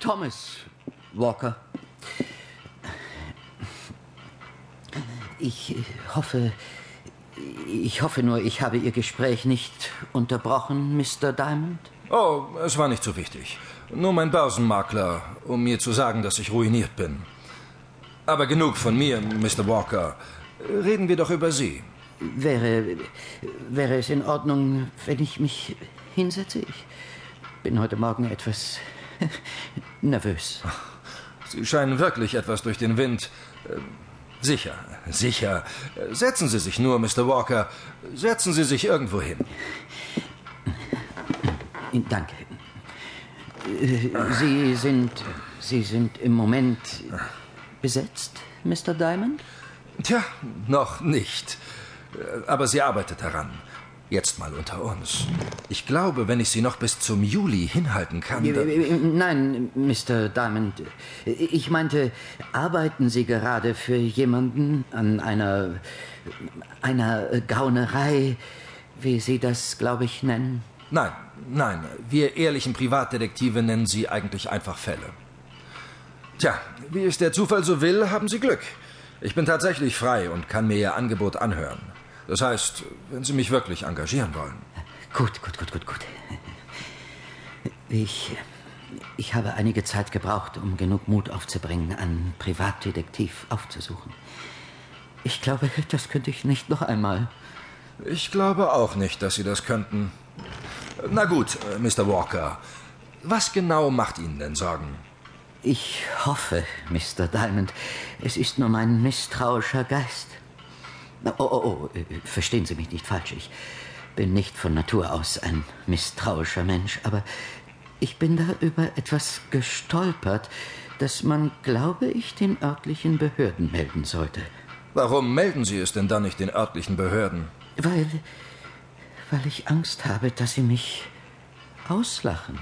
Thomas Walker. Ich hoffe, ich hoffe nur, ich habe Ihr Gespräch nicht unterbrochen, Mr. Diamond. Oh, es war nicht so wichtig. Nur mein Börsenmakler, um mir zu sagen, dass ich ruiniert bin. Aber genug von mir, Mr. Walker. Reden wir doch über Sie. Wäre, wäre es in Ordnung, wenn ich mich hinsetze? Ich bin heute Morgen etwas nervös. Sie scheinen wirklich etwas durch den Wind. Äh, sicher, sicher. Setzen Sie sich nur, Mr. Walker. Setzen Sie sich irgendwo hin. Danke. Sie sind. Sie sind im Moment besetzt, Mr. Diamond? Tja, noch nicht. Aber sie arbeitet daran. Jetzt mal unter uns. Ich glaube, wenn ich sie noch bis zum Juli hinhalten kann. Nein, Mr. Diamond. Ich meinte, arbeiten Sie gerade für jemanden an einer. einer Gaunerei, wie Sie das, glaube ich, nennen? Nein, nein. Wir ehrlichen Privatdetektive nennen sie eigentlich einfach Fälle. Tja, wie es der Zufall so will, haben Sie Glück. Ich bin tatsächlich frei und kann mir Ihr Angebot anhören. Das heißt, wenn Sie mich wirklich engagieren wollen. Gut, gut, gut, gut, gut. Ich. Ich habe einige Zeit gebraucht, um genug Mut aufzubringen, einen Privatdetektiv aufzusuchen. Ich glaube, das könnte ich nicht noch einmal. Ich glaube auch nicht, dass Sie das könnten. Na gut, äh, Mr. Walker. Was genau macht Ihnen denn Sorgen? Ich hoffe, Mr. Diamond, es ist nur mein misstrauischer Geist. Oh, oh, oh, verstehen Sie mich nicht falsch. Ich bin nicht von Natur aus ein misstrauischer Mensch, aber ich bin da über etwas gestolpert, das man, glaube ich, den örtlichen Behörden melden sollte. Warum melden Sie es denn dann nicht den örtlichen Behörden? Weil. weil ich Angst habe, dass Sie mich auslachen.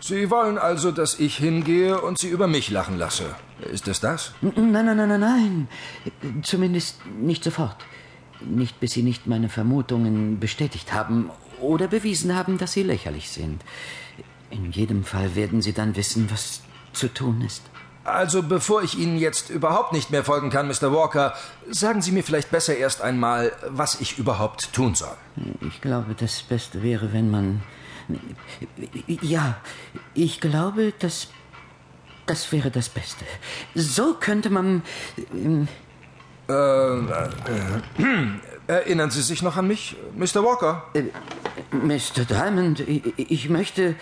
Sie wollen also, dass ich hingehe und Sie über mich lachen lasse. Ist es das? Nein, nein, nein, nein, nein. Zumindest nicht sofort. Nicht, bis Sie nicht meine Vermutungen bestätigt haben oder bewiesen haben, dass sie lächerlich sind. In jedem Fall werden Sie dann wissen, was zu tun ist. Also, bevor ich Ihnen jetzt überhaupt nicht mehr folgen kann, Mr. Walker, sagen Sie mir vielleicht besser erst einmal, was ich überhaupt tun soll. Ich glaube, das Beste wäre, wenn man ja, ich glaube, das, das wäre das Beste. So könnte man. Ähm, äh, erinnern Sie sich noch an mich, Mr. Walker? Äh, Mr. Diamond, ich, ich möchte.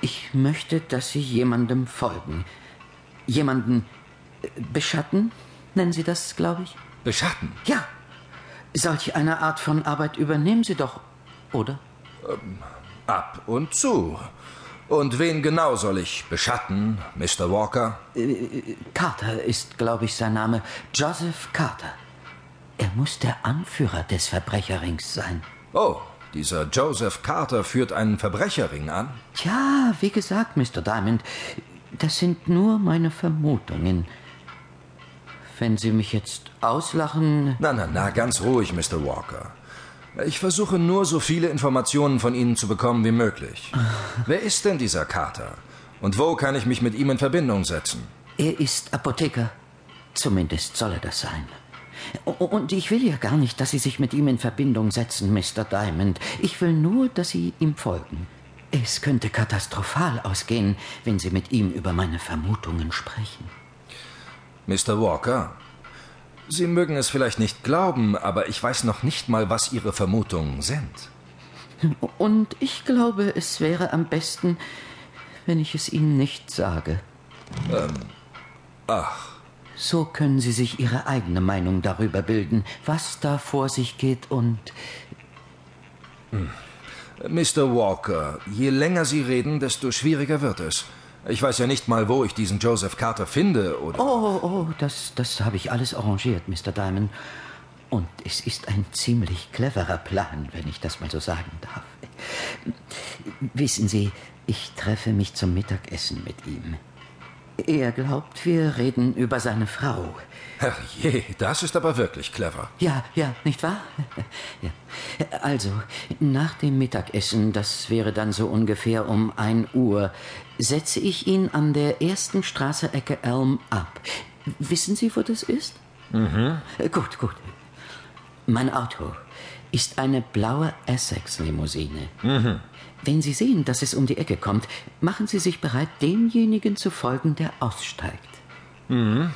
Ich möchte, dass Sie jemandem folgen. Jemanden äh, beschatten, nennen Sie das, glaube ich? Beschatten? Ja. Solch eine Art von Arbeit übernehmen Sie doch, oder? Ähm, Ab und zu. Und wen genau soll ich beschatten, Mr. Walker? Äh, Carter ist, glaube ich, sein Name. Joseph Carter. Er muss der Anführer des Verbrecherrings sein. Oh, dieser Joseph Carter führt einen Verbrecherring an? Tja, wie gesagt, Mr. Diamond, das sind nur meine Vermutungen. Wenn Sie mich jetzt auslachen. Na, na, na, ganz ruhig, Mr. Walker. Ich versuche nur, so viele Informationen von Ihnen zu bekommen wie möglich. Wer ist denn dieser Kater? Und wo kann ich mich mit ihm in Verbindung setzen? Er ist Apotheker. Zumindest soll er das sein. Und ich will ja gar nicht, dass Sie sich mit ihm in Verbindung setzen, Mr. Diamond. Ich will nur, dass Sie ihm folgen. Es könnte katastrophal ausgehen, wenn Sie mit ihm über meine Vermutungen sprechen. Mr. Walker, Sie mögen es vielleicht nicht glauben, aber ich weiß noch nicht mal, was Ihre Vermutungen sind. Und ich glaube, es wäre am besten, wenn ich es Ihnen nicht sage. Ähm, ach. So können Sie sich Ihre eigene Meinung darüber bilden, was da vor sich geht und. Hm. Mr. Walker, je länger Sie reden, desto schwieriger wird es. Ich weiß ja nicht mal, wo ich diesen Joseph Carter finde, oder? Oh, oh, oh, das, das habe ich alles arrangiert, Mr. Diamond. Und es ist ein ziemlich cleverer Plan, wenn ich das mal so sagen darf. Wissen Sie, ich treffe mich zum Mittagessen mit ihm. Er glaubt, wir reden über seine Frau. Herrje, das ist aber wirklich clever. Ja, ja, nicht wahr? Ja. Also, nach dem Mittagessen, das wäre dann so ungefähr um ein Uhr, setze ich ihn an der ersten Straße Ecke Elm ab. Wissen Sie, wo das ist? Mhm. Gut, gut. Mein Auto ist eine blaue Essex-Limousine. Mhm. Wenn Sie sehen, dass es um die Ecke kommt, machen Sie sich bereit, demjenigen zu folgen, der aussteigt. Mhm.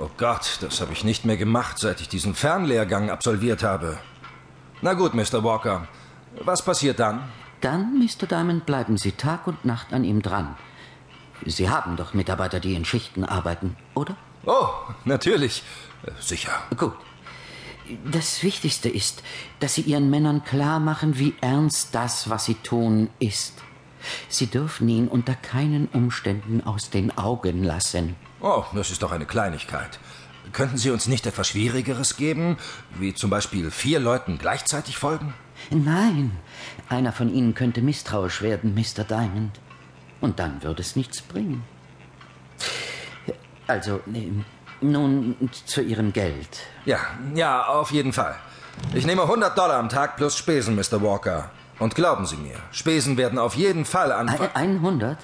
Oh Gott, das habe ich nicht mehr gemacht, seit ich diesen Fernlehrgang absolviert habe. Na gut, Mr. Walker. Was passiert dann? Dann, Mr. Diamond, bleiben Sie Tag und Nacht an ihm dran. Sie haben doch Mitarbeiter, die in Schichten arbeiten, oder? Oh, natürlich. Äh, Sicher. Gut. Das Wichtigste ist, dass Sie Ihren Männern klar machen, wie ernst das, was Sie tun, ist. Sie dürfen ihn unter keinen Umständen aus den Augen lassen. Oh, das ist doch eine Kleinigkeit. Könnten Sie uns nicht etwas Schwierigeres geben, wie zum Beispiel vier Leuten gleichzeitig folgen? Nein, einer von Ihnen könnte misstrauisch werden, Mr. Diamond. Und dann würde es nichts bringen. Also, ähm, nun zu Ihrem Geld. Ja, ja, auf jeden Fall. Ich nehme 100 Dollar am Tag plus Spesen, Mr. Walker. Und glauben Sie mir, Spesen werden auf jeden Fall anfangen. Ein- 100?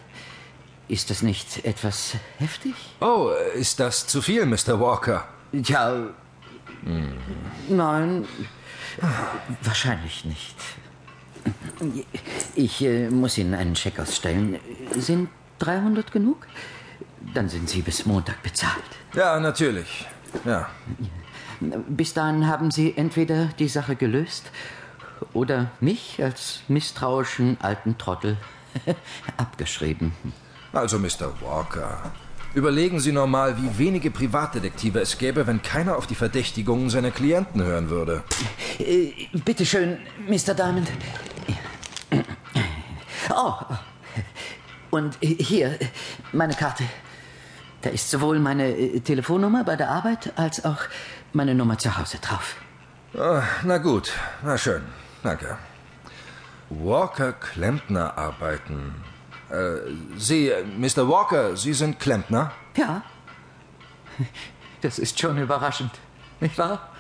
Ist das nicht etwas heftig? Oh, ist das zu viel, Mr. Walker? Ja. Nein, wahrscheinlich nicht. Ich äh, muss Ihnen einen Scheck ausstellen. Sind 300 genug? Dann sind Sie bis Montag bezahlt. Ja, natürlich. Ja. Bis dahin haben Sie entweder die Sache gelöst oder mich als misstrauischen alten Trottel abgeschrieben. Also, Mr. Walker, überlegen Sie noch mal, wie wenige Privatdetektive es gäbe, wenn keiner auf die Verdächtigungen seiner Klienten hören würde. Äh, bitte schön, Mr. Diamond. Oh, und hier, meine Karte. Da ist sowohl meine äh, Telefonnummer bei der Arbeit als auch meine Nummer zu Hause drauf. Ah, na gut, na schön, danke. Walker Klempner arbeiten. Äh, Sie, äh, Mr. Walker, Sie sind Klempner? Ja, das ist schon überraschend, nicht wahr?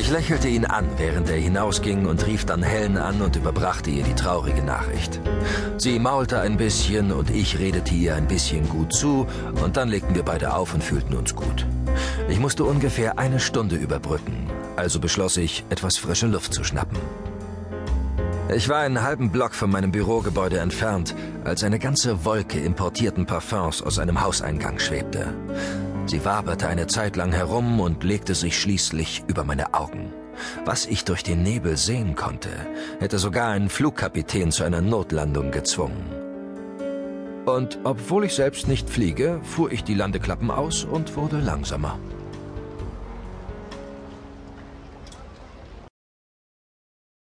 Ich lächelte ihn an, während er hinausging und rief dann Helen an und überbrachte ihr die traurige Nachricht. Sie maulte ein bisschen und ich redete ihr ein bisschen gut zu und dann legten wir beide auf und fühlten uns gut. Ich musste ungefähr eine Stunde überbrücken, also beschloss ich, etwas frische Luft zu schnappen. Ich war einen halben Block von meinem Bürogebäude entfernt, als eine ganze Wolke importierten Parfums aus einem Hauseingang schwebte. Sie waberte eine Zeit lang herum und legte sich schließlich über meine Augen. Was ich durch den Nebel sehen konnte, hätte sogar einen Flugkapitän zu einer Notlandung gezwungen. Und obwohl ich selbst nicht fliege, fuhr ich die Landeklappen aus und wurde langsamer.